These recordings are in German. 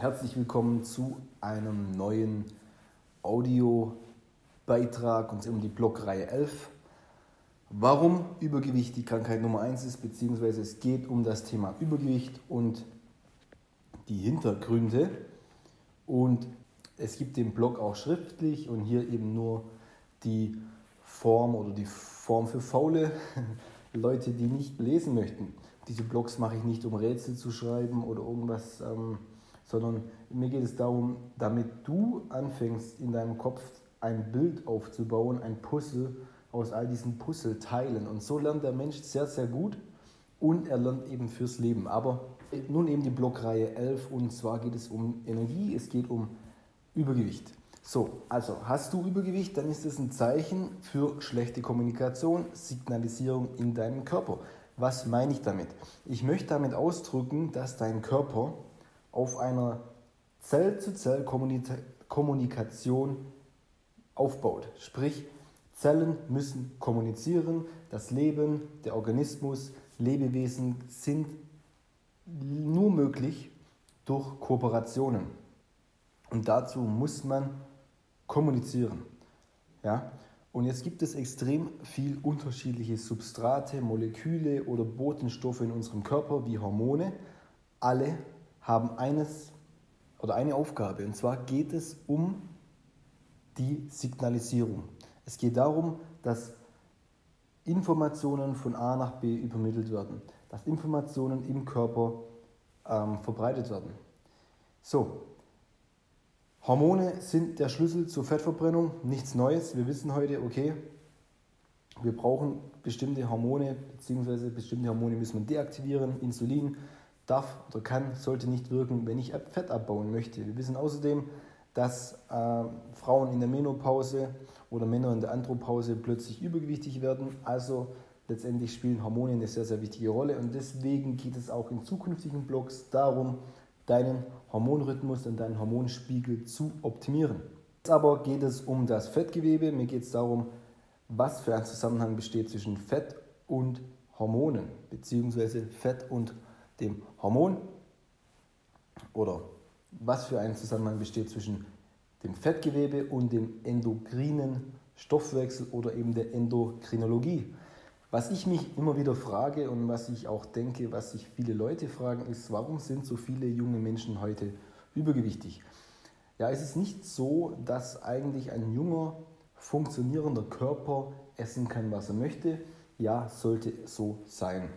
Herzlich willkommen zu einem neuen Audiobeitrag und um die Blockreihe 11. Warum Übergewicht die Krankheit Nummer 1 ist, beziehungsweise es geht um das Thema Übergewicht und die Hintergründe. Und es gibt den Blog auch schriftlich und hier eben nur die Form oder die Form für faule Leute, die nicht lesen möchten. Diese Blogs mache ich nicht, um Rätsel zu schreiben oder irgendwas. Ähm, sondern mir geht es darum, damit du anfängst in deinem Kopf ein Bild aufzubauen, ein Puzzle aus all diesen Puzzleteilen. Und so lernt der Mensch sehr, sehr gut und er lernt eben fürs Leben. Aber nun eben die Blockreihe 11 und zwar geht es um Energie, es geht um Übergewicht. So, also hast du Übergewicht, dann ist es ein Zeichen für schlechte Kommunikation, Signalisierung in deinem Körper. Was meine ich damit? Ich möchte damit ausdrücken, dass dein Körper auf einer Zell-zu-Zell-Kommunikation aufbaut. Sprich, Zellen müssen kommunizieren, das Leben, der Organismus, Lebewesen sind nur möglich durch Kooperationen. Und dazu muss man kommunizieren. Ja? Und jetzt gibt es extrem viel unterschiedliche Substrate, Moleküle oder Botenstoffe in unserem Körper wie Hormone. Alle haben eines oder eine Aufgabe und zwar geht es um die Signalisierung. Es geht darum, dass Informationen von A nach B übermittelt werden, dass Informationen im Körper ähm, verbreitet werden. So, Hormone sind der Schlüssel zur Fettverbrennung, nichts Neues. Wir wissen heute, okay, wir brauchen bestimmte Hormone, beziehungsweise bestimmte Hormone müssen wir deaktivieren, Insulin, darf oder kann, sollte nicht wirken, wenn ich Fett abbauen möchte. Wir wissen außerdem, dass äh, Frauen in der Menopause oder Männer in der Andropause plötzlich übergewichtig werden. Also letztendlich spielen Hormone eine sehr, sehr wichtige Rolle. Und deswegen geht es auch in zukünftigen Blogs darum, deinen Hormonrhythmus und deinen Hormonspiegel zu optimieren. Jetzt aber geht es um das Fettgewebe. Mir geht es darum, was für ein Zusammenhang besteht zwischen Fett und Hormonen, beziehungsweise Fett und Hormonen dem Hormon oder was für ein Zusammenhang besteht zwischen dem Fettgewebe und dem endokrinen Stoffwechsel oder eben der Endokrinologie. Was ich mich immer wieder frage und was ich auch denke, was sich viele Leute fragen, ist, warum sind so viele junge Menschen heute übergewichtig? Ja, es ist nicht so, dass eigentlich ein junger, funktionierender Körper essen kann, was er möchte. Ja, sollte so sein.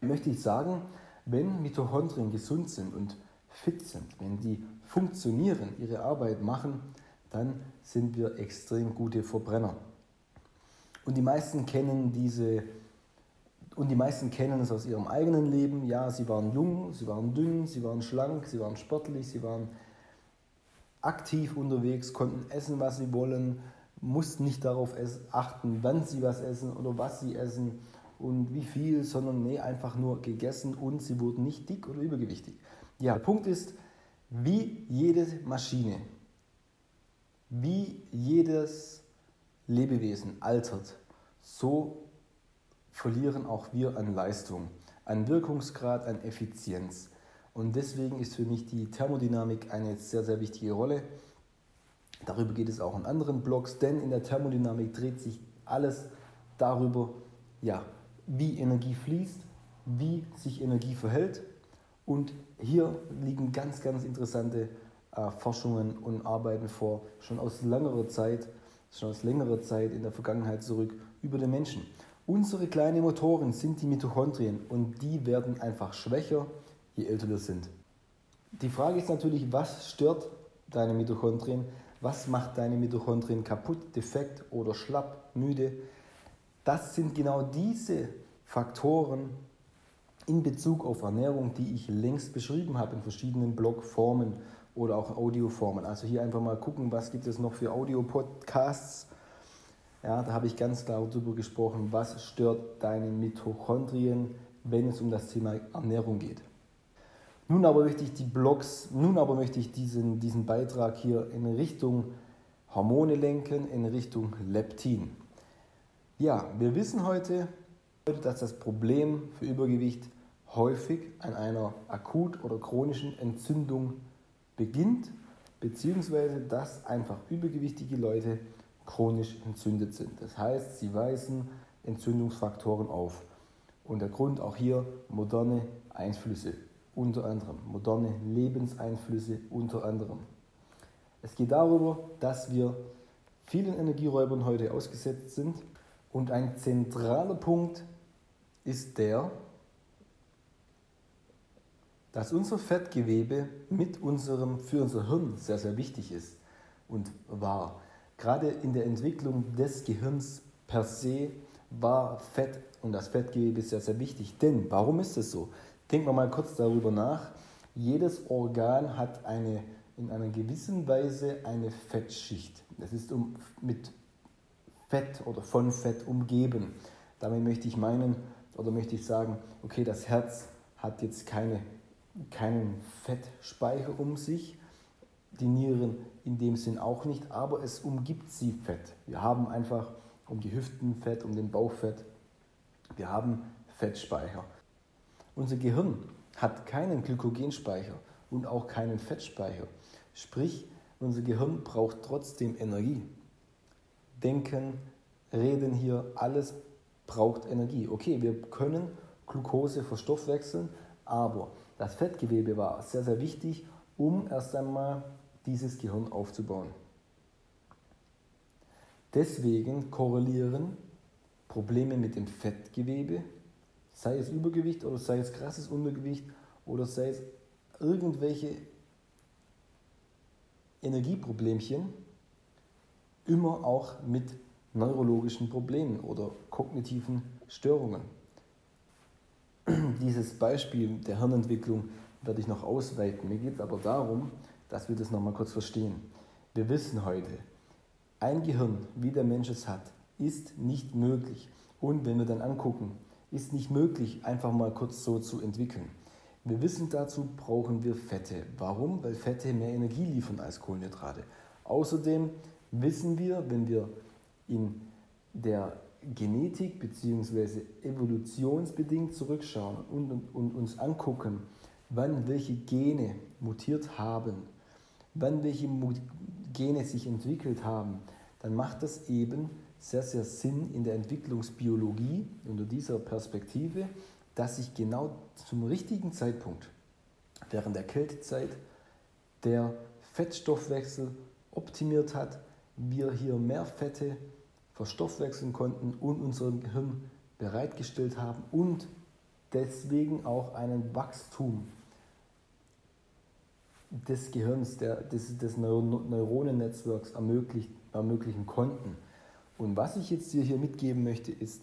Möchte ich sagen, wenn Mitochondrien gesund sind und fit sind, wenn die funktionieren, ihre Arbeit machen, dann sind wir extrem gute Verbrenner. Und die meisten kennen diese und die meisten kennen es aus ihrem eigenen Leben. Ja, sie waren jung, sie waren dünn, sie waren schlank, sie waren sportlich, sie waren aktiv unterwegs, konnten essen, was sie wollen, mussten nicht darauf achten, wann sie was essen oder was sie essen und wie viel, sondern nee, einfach nur gegessen und sie wurden nicht dick oder übergewichtig. Ja, der Punkt ist, wie jede Maschine, wie jedes Lebewesen altert, so verlieren auch wir an Leistung, an Wirkungsgrad, an Effizienz. Und deswegen ist für mich die Thermodynamik eine sehr, sehr wichtige Rolle. Darüber geht es auch in anderen Blogs, denn in der Thermodynamik dreht sich alles darüber, ja, wie Energie fließt, wie sich Energie verhält. Und hier liegen ganz, ganz interessante äh, Forschungen und Arbeiten vor, schon aus längerer Zeit, schon aus längerer Zeit in der Vergangenheit zurück über den Menschen. Unsere kleinen Motoren sind die Mitochondrien und die werden einfach schwächer, je älter wir sind. Die Frage ist natürlich, was stört deine Mitochondrien? Was macht deine Mitochondrien kaputt, defekt oder schlapp, müde? Das sind genau diese Faktoren in Bezug auf Ernährung, die ich längst beschrieben habe in verschiedenen Blogformen oder auch Audioformen. Also hier einfach mal gucken, was gibt es noch für Audio-Podcasts. Ja, da habe ich ganz klar darüber gesprochen, was stört deine Mitochondrien, wenn es um das Thema Ernährung geht. Nun aber möchte ich die Blogs, nun aber möchte ich diesen, diesen Beitrag hier in Richtung Hormone lenken, in Richtung Leptin. Ja, wir wissen heute, dass das Problem für Übergewicht häufig an einer akut oder chronischen Entzündung beginnt, beziehungsweise dass einfach übergewichtige Leute chronisch entzündet sind. Das heißt, sie weisen Entzündungsfaktoren auf. Und der Grund auch hier moderne Einflüsse, unter anderem moderne Lebenseinflüsse unter anderem. Es geht darüber, dass wir vielen Energieräubern heute ausgesetzt sind und ein zentraler Punkt ist der, dass unser Fettgewebe mit unserem, für unser Hirn sehr, sehr wichtig ist und war. Gerade in der Entwicklung des Gehirns per se war Fett und das Fettgewebe sehr, sehr wichtig. Denn warum ist es so? Denken wir mal kurz darüber nach. Jedes Organ hat eine, in einer gewissen Weise eine Fettschicht. Das ist um, mit Fett oder von Fett umgeben. Damit möchte ich meinen oder möchte ich sagen, okay, das Herz hat jetzt keine keinen Fettspeicher um sich, die Nieren in dem Sinn auch nicht, aber es umgibt sie Fett. Wir haben einfach um die Hüften Fett, um den Bauch Fett. Wir haben Fettspeicher. Unser Gehirn hat keinen Glykogenspeicher und auch keinen Fettspeicher. Sprich, unser Gehirn braucht trotzdem Energie. Denken, Reden hier, alles braucht Energie. Okay, wir können Glucose verstoffwechseln, aber das Fettgewebe war sehr, sehr wichtig, um erst einmal dieses Gehirn aufzubauen. Deswegen korrelieren Probleme mit dem Fettgewebe, sei es Übergewicht oder sei es krasses Untergewicht oder sei es irgendwelche Energieproblemchen, immer auch mit neurologischen Problemen oder kognitiven Störungen dieses Beispiel der Hirnentwicklung werde ich noch ausweiten. Mir geht es aber darum, dass wir das nochmal kurz verstehen. Wir wissen heute, ein Gehirn, wie der Mensch es hat, ist nicht möglich. Und wenn wir dann angucken, ist nicht möglich, einfach mal kurz so zu entwickeln. Wir wissen dazu, brauchen wir Fette. Warum? Weil Fette mehr Energie liefern als Kohlenhydrate. Außerdem wissen wir, wenn wir in der Genetik bzw. evolutionsbedingt zurückschauen und, und, und, uns angucken, wann welche Gene mutiert haben, wann welche Gene sich entwickelt haben, dann macht das eben sehr, sehr Sinn in der Entwicklungsbiologie unter dieser Perspektive, dass sich genau zum richtigen Zeitpunkt während der Kältezeit der Fettstoffwechsel optimiert hat, wir hier mehr Fette verstoffwechseln konnten und unser Gehirn bereitgestellt haben und deswegen auch einen Wachstum des Gehirns, der, des, des Neuronennetzwerks ermöglicht, ermöglichen konnten. Und was ich jetzt dir hier mitgeben möchte, ist,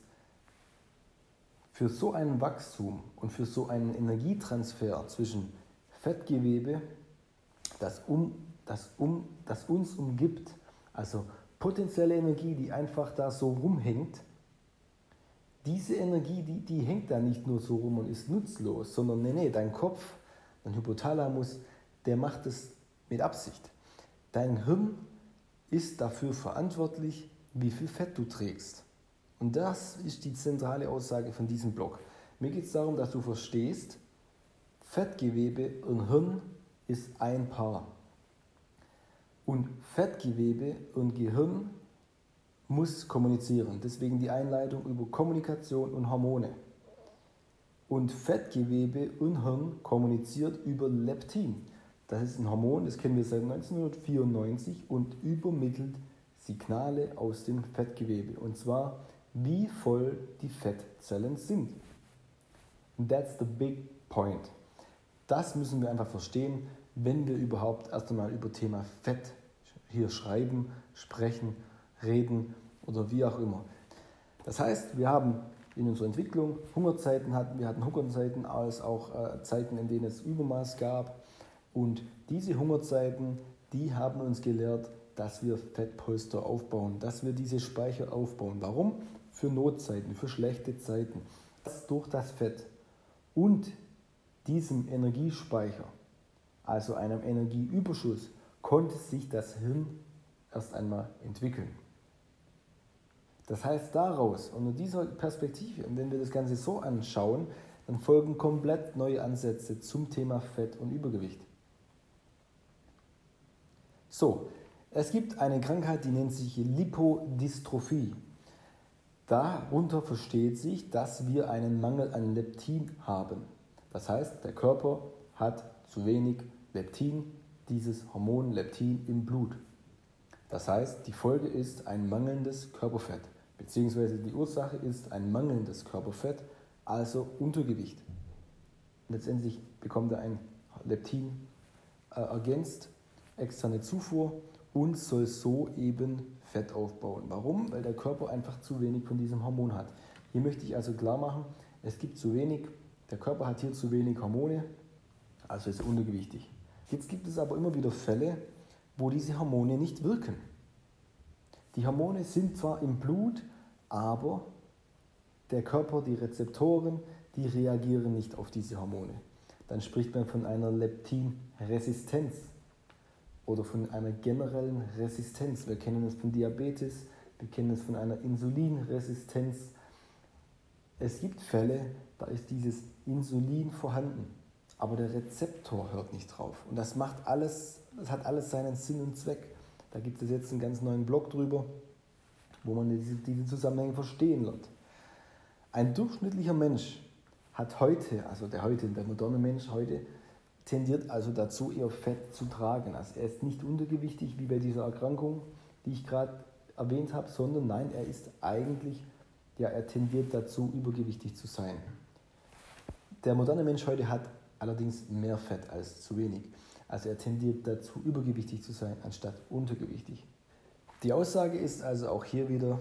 für so ein Wachstum und für so einen Energietransfer zwischen Fettgewebe, das, um, das, um, das uns umgibt, also potenzielle Energie, die einfach da so rumhängt, diese Energie, die, die hängt da nicht nur so rum und ist nutzlos, sondern nee, nee, dein Kopf, dein Hypothalamus, der macht es mit Absicht. Dein Hirn ist dafür verantwortlich, wie viel Fett du trägst. Und das ist die zentrale Aussage von diesem Blog. Mir geht es darum, dass du verstehst, Fettgewebe und Hirn ist ein Paar. Und Fettgewebe und Gehirn muss kommunizieren. Deswegen die Einleitung über Kommunikation und Hormone. Und Fettgewebe und Hirn kommuniziert über Leptin. Das ist ein Hormon, das kennen wir seit 1994 und übermittelt Signale aus dem Fettgewebe. Und zwar, wie voll die Fettzellen sind. And that's the big point. Das müssen wir einfach verstehen, wenn wir überhaupt erst einmal über Thema Fett hier schreiben, sprechen, reden oder wie auch immer. Das heißt, wir haben in unserer Entwicklung Hungerzeiten hatten, wir hatten Hungerzeiten als auch äh, Zeiten, in denen es Übermaß gab. Und diese Hungerzeiten, die haben uns gelehrt, dass wir Fettpolster aufbauen, dass wir diese Speicher aufbauen. Warum? Für Notzeiten, für schlechte Zeiten. Das durch das Fett und diesem Energiespeicher, also einem Energieüberschuss, konnte sich das Hirn erst einmal entwickeln. Das heißt, daraus, unter dieser Perspektive, und wenn wir das Ganze so anschauen, dann folgen komplett neue Ansätze zum Thema Fett und Übergewicht. So, es gibt eine Krankheit, die nennt sich Lipodystrophie. Darunter versteht sich, dass wir einen Mangel an Leptin haben. Das heißt, der Körper hat zu wenig Leptin, dieses Hormon Leptin im Blut. Das heißt, die Folge ist ein mangelndes Körperfett, beziehungsweise die Ursache ist ein mangelndes Körperfett, also Untergewicht. Letztendlich bekommt er ein Leptin äh, ergänzt, externe Zufuhr und soll so eben Fett aufbauen. Warum? Weil der Körper einfach zu wenig von diesem Hormon hat. Hier möchte ich also klar machen, es gibt zu wenig, der Körper hat hier zu wenig Hormone, also ist untergewichtig. Jetzt gibt es aber immer wieder Fälle, wo diese Hormone nicht wirken. Die Hormone sind zwar im Blut, aber der Körper, die Rezeptoren, die reagieren nicht auf diese Hormone. Dann spricht man von einer Leptinresistenz oder von einer generellen Resistenz. Wir kennen es von Diabetes, wir kennen es von einer Insulinresistenz. Es gibt Fälle, da ist dieses Insulin vorhanden, aber der Rezeptor hört nicht drauf. Und das macht alles, das hat alles seinen Sinn und Zweck. Da gibt es jetzt einen ganz neuen Blog drüber, wo man diese, diese Zusammenhänge verstehen wird. Ein durchschnittlicher Mensch hat heute, also der heute, der moderne Mensch heute, tendiert also dazu, eher Fett zu tragen. Also er ist nicht untergewichtig wie bei dieser Erkrankung, die ich gerade erwähnt habe, sondern nein, er ist eigentlich, ja, er tendiert dazu, übergewichtig zu sein. Der moderne Mensch heute hat allerdings mehr Fett als zu wenig. Also er tendiert dazu, übergewichtig zu sein, anstatt untergewichtig. Die Aussage ist also auch hier wieder,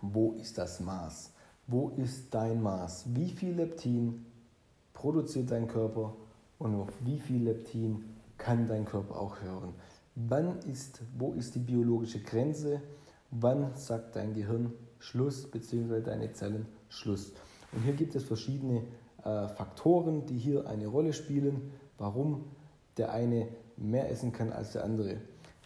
wo ist das Maß? Wo ist dein Maß? Wie viel Leptin produziert dein Körper und auf wie viel Leptin kann dein Körper auch hören? Wann ist, wo ist die biologische Grenze? Wann sagt dein Gehirn Schluss bzw. deine Zellen Schluss? Und hier gibt es verschiedene äh, Faktoren, die hier eine Rolle spielen, warum der eine mehr essen kann als der andere.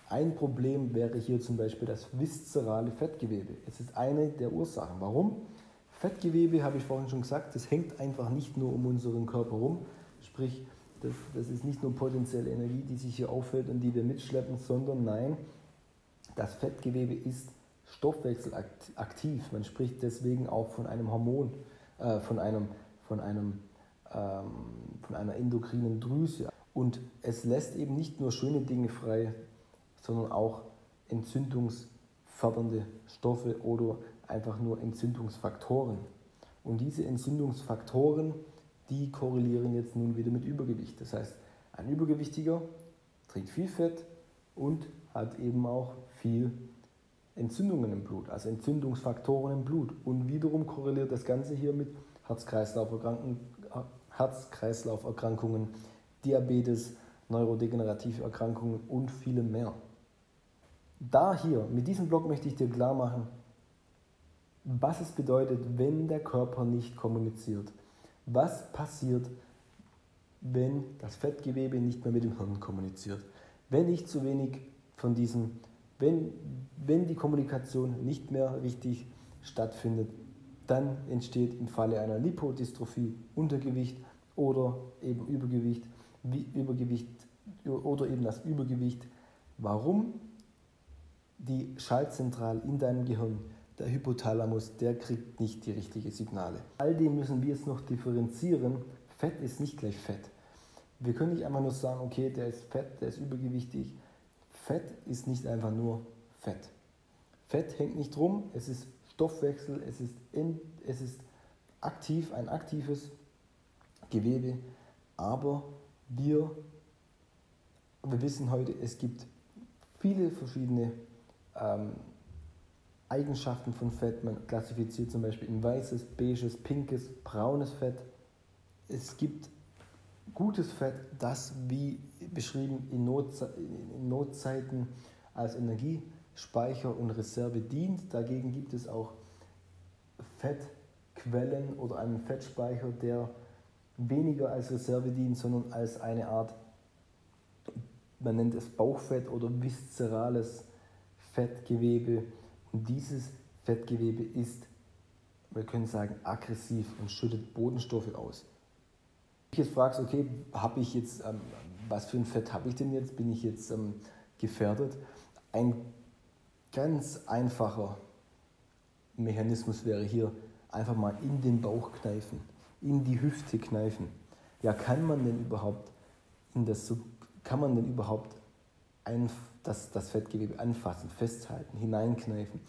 Ein Problem wäre hier zum Beispiel das viszerale Fettgewebe. Es ist eine der Ursachen. Warum? Fettgewebe, habe ich vorhin schon gesagt, das hängt einfach nicht nur um unseren Körper rum. Sprich, das, das ist nicht nur potenzielle Energie, die sich hier auffällt und die wir mitschleppen, sondern nein, das Fettgewebe ist stoffwechselaktiv. Man spricht deswegen auch von einem Hormon, äh, von, einem, von, einem, ähm, von einer endokrinen Drüse. Und es lässt eben nicht nur schöne Dinge frei, sondern auch entzündungsfördernde Stoffe oder einfach nur Entzündungsfaktoren. Und diese Entzündungsfaktoren, die korrelieren jetzt nun wieder mit Übergewicht. Das heißt, ein Übergewichtiger trägt viel Fett und hat eben auch viel Entzündungen im Blut, also Entzündungsfaktoren im Blut. Und wiederum korreliert das Ganze hier mit Herz-Kreislauf-Erkrankungen, Diabetes, neurodegenerative Erkrankungen und vielem mehr. Da hier, mit diesem Blog möchte ich dir klar machen, was es bedeutet, wenn der Körper nicht kommuniziert. Was passiert, wenn das Fettgewebe nicht mehr mit dem Hirn kommuniziert? Wenn nicht zu wenig von diesem, wenn, wenn die Kommunikation nicht mehr richtig stattfindet, dann entsteht im Falle einer Lipodystrophie Untergewicht oder eben Übergewicht, Übergewicht oder eben das Übergewicht. Warum? Die Schaltzentrale in deinem Gehirn der Hypothalamus, der kriegt nicht die richtigen Signale. All dem müssen wir jetzt noch differenzieren. Fett ist nicht gleich Fett. Wir können nicht einfach nur sagen, okay, der ist fett, der ist übergewichtig. Fett ist nicht einfach nur Fett. Fett hängt nicht drum, es ist Stoffwechsel, es ist, in, es ist aktiv, ein aktives Gewebe, aber wir, wir wissen heute, es gibt viele verschiedene ähm, Eigenschaften von Fett. Man klassifiziert zum Beispiel in weißes, beiges, pinkes, braunes Fett. Es gibt gutes Fett, das wie beschrieben in, Notze in Notzeiten als Energiespeicher und Reserve dient. Dagegen gibt es auch Fettquellen oder einen Fettspeicher, der weniger als Reserve dient, sondern als eine Art, man nennt es Bauchfett oder viszerales Fettgewebe und dieses Fettgewebe ist, wir können sagen, aggressiv und schüttet Bodenstoffe aus. Wenn ich jetzt fragst, okay, habe ich jetzt, ähm, was für ein Fett habe ich denn jetzt? Bin ich jetzt ähm, gefährdet. Ein ganz einfacher Mechanismus wäre hier einfach mal in den Bauch kneifen, in die Hüfte kneifen. Ja, kann man denn überhaupt in das, kann man denn überhaupt ein, das, das Fettgewebe anfassen, festhalten, hineinkneifen?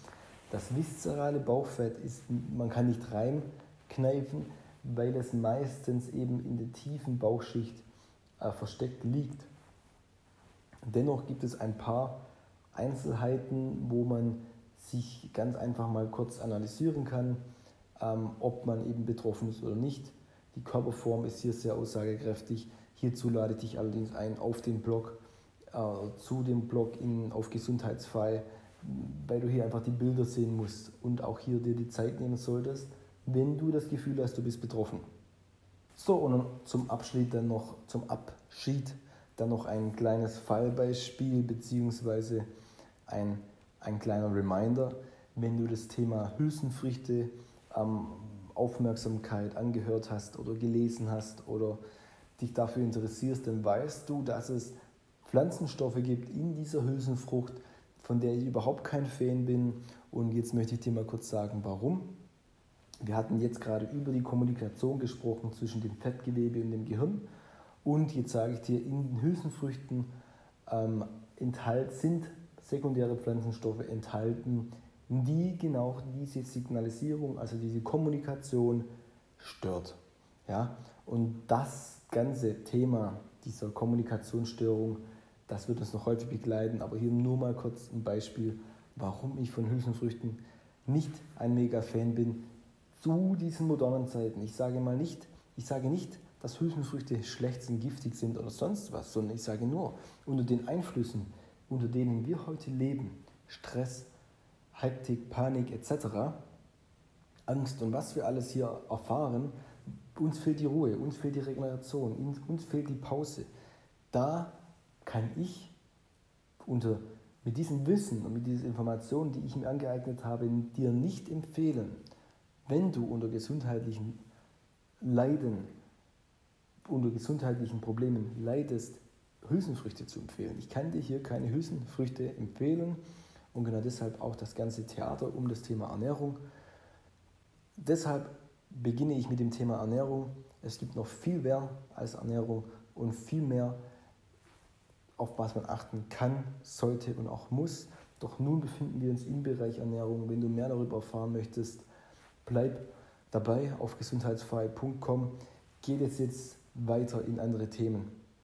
Das viszerale Bauchfett ist, man kann nicht reinkneifen, weil es meistens eben in der tiefen Bauchschicht äh, versteckt liegt. Dennoch gibt es ein paar Einzelheiten, wo man sich ganz einfach mal kurz analysieren kann, ähm, ob man eben betroffen ist oder nicht. Die Körperform ist hier sehr aussagekräftig. Hierzu lade ich dich allerdings ein auf den Blog, äh, zu dem Blog in, auf Gesundheitsfrei, weil du hier einfach die Bilder sehen musst und auch hier dir die Zeit nehmen solltest, wenn du das Gefühl hast, du bist betroffen. So, und zum Abschied dann noch, zum Abschied dann noch ein kleines Fallbeispiel beziehungsweise ein, ein kleiner Reminder, wenn du das Thema Hülsenfrüchte ähm, Aufmerksamkeit angehört hast oder gelesen hast oder dich dafür interessierst, dann weißt du, dass es Pflanzenstoffe gibt in dieser Hülsenfrucht, von der ich überhaupt kein Fan bin. Und jetzt möchte ich dir mal kurz sagen, warum. Wir hatten jetzt gerade über die Kommunikation gesprochen zwischen dem Fettgewebe und dem Gehirn. Und jetzt sage ich dir, in den Hülsenfrüchten ähm, enthalt, sind sekundäre Pflanzenstoffe enthalten, die genau diese Signalisierung, also diese Kommunikation stört. Ja? Und das ganze Thema dieser Kommunikationsstörung, das wird uns noch häufig begleiten, aber hier nur mal kurz ein Beispiel, warum ich von Hülsenfrüchten nicht ein Mega-Fan bin zu diesen modernen Zeiten. Ich sage mal nicht, ich sage nicht, dass Hülsenfrüchte schlecht sind, giftig sind oder sonst was, sondern ich sage nur, unter den Einflüssen, unter denen wir heute leben, Stress, Hektik, Panik etc., Angst und was wir alles hier erfahren, uns fehlt die Ruhe, uns fehlt die Regeneration, uns fehlt die Pause. Da kann ich unter, mit diesem Wissen und mit dieser Information, die ich mir angeeignet habe, dir nicht empfehlen, wenn du unter gesundheitlichen Leiden, unter gesundheitlichen Problemen leidest, Hülsenfrüchte zu empfehlen. Ich kann dir hier keine Hülsenfrüchte empfehlen und genau deshalb auch das ganze Theater um das Thema Ernährung. Deshalb beginne ich mit dem Thema Ernährung. Es gibt noch viel mehr als Ernährung und viel mehr, auf was man achten kann, sollte und auch muss. Doch nun befinden wir uns im Bereich Ernährung. Wenn du mehr darüber erfahren möchtest, bleib dabei auf gesundheitsfrei.com. Geht es jetzt weiter in andere Themen.